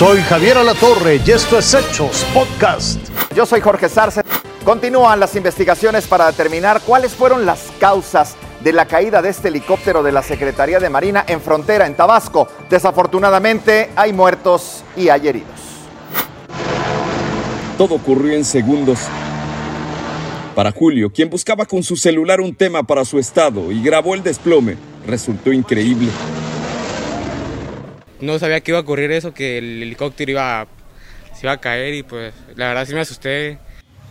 Soy Javier Alatorre y esto es Hechos Podcast. Yo soy Jorge Sarce. Continúan las investigaciones para determinar cuáles fueron las causas de la caída de este helicóptero de la Secretaría de Marina en frontera en Tabasco. Desafortunadamente hay muertos y hay heridos. Todo ocurrió en segundos. Para Julio, quien buscaba con su celular un tema para su estado y grabó el desplome, resultó increíble. No sabía que iba a ocurrir eso, que el helicóptero iba, se iba a caer y pues la verdad sí me asusté.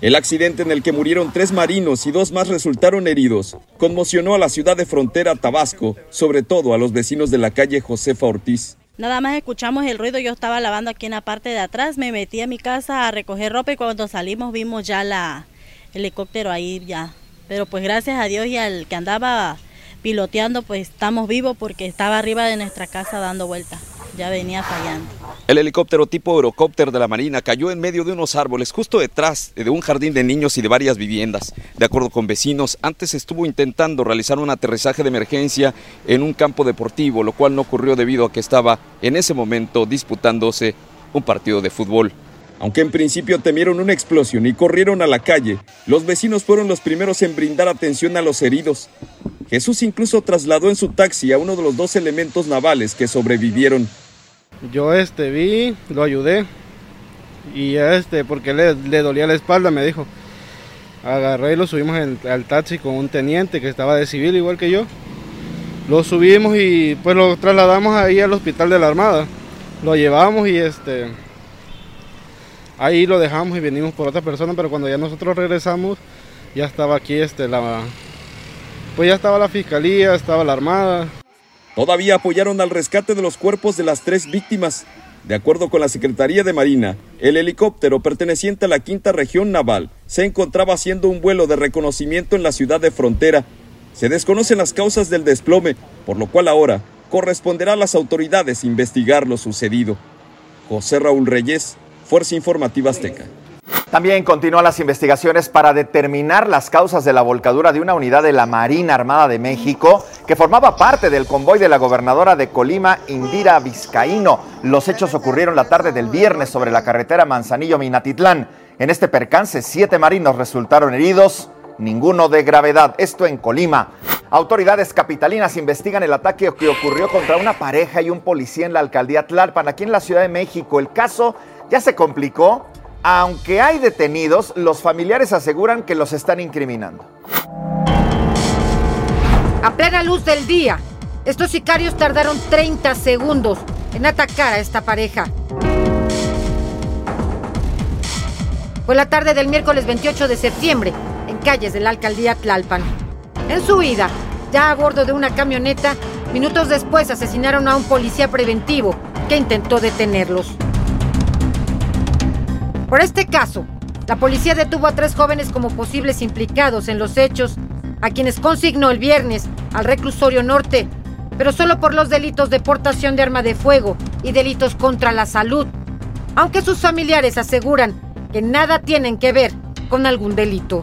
El accidente en el que murieron tres marinos y dos más resultaron heridos conmocionó a la ciudad de frontera Tabasco, sobre todo a los vecinos de la calle Josefa Ortiz. Nada más escuchamos el ruido, yo estaba lavando aquí en la parte de atrás, me metí a mi casa a recoger ropa y cuando salimos vimos ya la helicóptero ahí ya. Pero pues gracias a Dios y al que andaba piloteando pues estamos vivos porque estaba arriba de nuestra casa dando vueltas ya venía fallando. El helicóptero tipo Eurocopter de la Marina cayó en medio de unos árboles justo detrás de un jardín de niños y de varias viviendas. De acuerdo con vecinos, antes estuvo intentando realizar un aterrizaje de emergencia en un campo deportivo, lo cual no ocurrió debido a que estaba en ese momento disputándose un partido de fútbol. Aunque en principio temieron una explosión y corrieron a la calle, los vecinos fueron los primeros en brindar atención a los heridos. Jesús incluso trasladó en su taxi a uno de los dos elementos navales que sobrevivieron. Yo este vi, lo ayudé y este porque le, dolía la espalda me dijo. Agarré y lo subimos al taxi con un teniente que estaba de civil igual que yo. Lo subimos y pues lo trasladamos ahí al hospital de la Armada. Lo llevamos y este ahí lo dejamos y venimos por otra persona, pero cuando ya nosotros regresamos ya estaba aquí este la pues ya estaba la fiscalía, estaba la Armada. Todavía apoyaron al rescate de los cuerpos de las tres víctimas. De acuerdo con la Secretaría de Marina, el helicóptero perteneciente a la Quinta Región Naval se encontraba haciendo un vuelo de reconocimiento en la ciudad de Frontera. Se desconocen las causas del desplome, por lo cual ahora corresponderá a las autoridades investigar lo sucedido. José Raúl Reyes, Fuerza Informativa Azteca. También continúan las investigaciones para determinar las causas de la volcadura de una unidad de la Marina Armada de México que formaba parte del convoy de la gobernadora de Colima, Indira Vizcaíno. Los hechos ocurrieron la tarde del viernes sobre la carretera Manzanillo-Minatitlán. En este percance, siete marinos resultaron heridos, ninguno de gravedad. Esto en Colima. Autoridades capitalinas investigan el ataque que ocurrió contra una pareja y un policía en la alcaldía Tlalpan, aquí en la Ciudad de México. El caso ya se complicó aunque hay detenidos, los familiares aseguran que los están incriminando. A plena luz del día, estos sicarios tardaron 30 segundos en atacar a esta pareja. Fue la tarde del miércoles 28 de septiembre, en calles de la alcaldía Tlalpan. En su huida, ya a bordo de una camioneta, minutos después asesinaron a un policía preventivo que intentó detenerlos. Por este caso, la policía detuvo a tres jóvenes como posibles implicados en los hechos, a quienes consignó el viernes al reclusorio norte, pero solo por los delitos de portación de arma de fuego y delitos contra la salud, aunque sus familiares aseguran que nada tienen que ver con algún delito.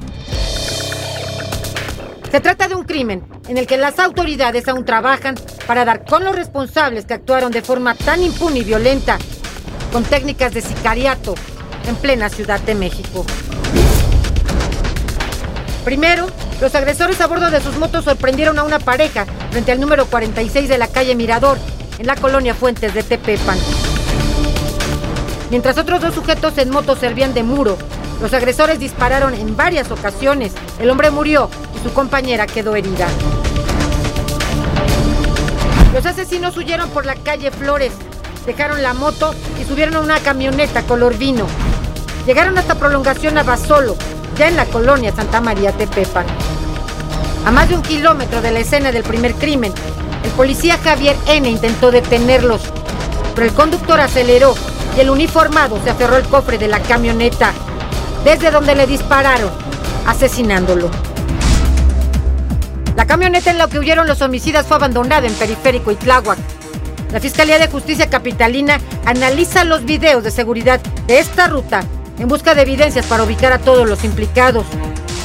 Se trata de un crimen en el que las autoridades aún trabajan para dar con los responsables que actuaron de forma tan impune y violenta, con técnicas de sicariato en plena Ciudad de México. Primero, los agresores a bordo de sus motos sorprendieron a una pareja frente al número 46 de la calle Mirador, en la colonia Fuentes de Tepepan. Mientras otros dos sujetos en moto servían de muro, los agresores dispararon en varias ocasiones. El hombre murió y su compañera quedó herida. Los asesinos huyeron por la calle Flores, dejaron la moto y subieron a una camioneta color vino. Llegaron hasta prolongación a Basolo, ya en la colonia Santa María Tepepan. A más de un kilómetro de la escena del primer crimen, el policía Javier N. intentó detenerlos, pero el conductor aceleró y el uniformado se aferró al cofre de la camioneta, desde donde le dispararon, asesinándolo. La camioneta en la que huyeron los homicidas fue abandonada en Periférico y Tláhuac. La Fiscalía de Justicia Capitalina analiza los videos de seguridad de esta ruta en busca de evidencias para ubicar a todos los implicados.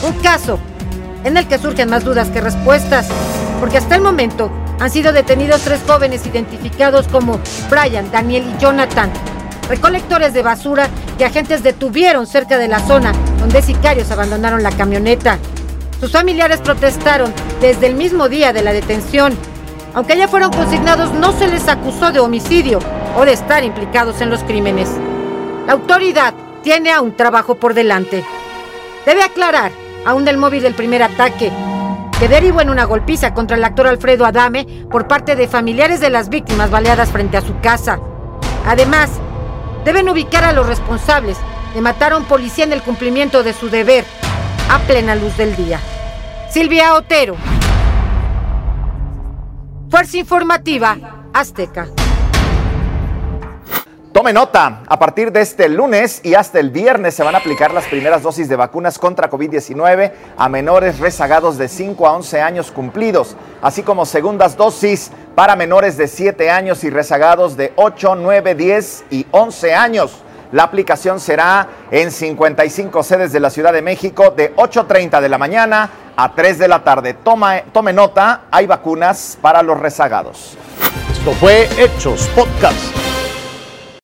Un caso en el que surgen más dudas que respuestas, porque hasta el momento han sido detenidos tres jóvenes identificados como Brian, Daniel y Jonathan, recolectores de basura que agentes detuvieron cerca de la zona donde sicarios abandonaron la camioneta. Sus familiares protestaron desde el mismo día de la detención. Aunque ya fueron consignados, no se les acusó de homicidio o de estar implicados en los crímenes. La autoridad tiene aún trabajo por delante. Debe aclarar, aún del móvil del primer ataque, que derivó en una golpiza contra el actor Alfredo Adame por parte de familiares de las víctimas baleadas frente a su casa. Además, deben ubicar a los responsables de matar a un policía en el cumplimiento de su deber a plena luz del día. Silvia Otero. Fuerza Informativa Azteca. Tome nota, a partir de este lunes y hasta el viernes se van a aplicar las primeras dosis de vacunas contra COVID-19 a menores rezagados de 5 a 11 años cumplidos, así como segundas dosis para menores de 7 años y rezagados de 8, 9, 10 y 11 años. La aplicación será en 55 sedes de la Ciudad de México de 8.30 de la mañana a 3 de la tarde. Toma, tome nota, hay vacunas para los rezagados. Esto fue Hechos Podcast.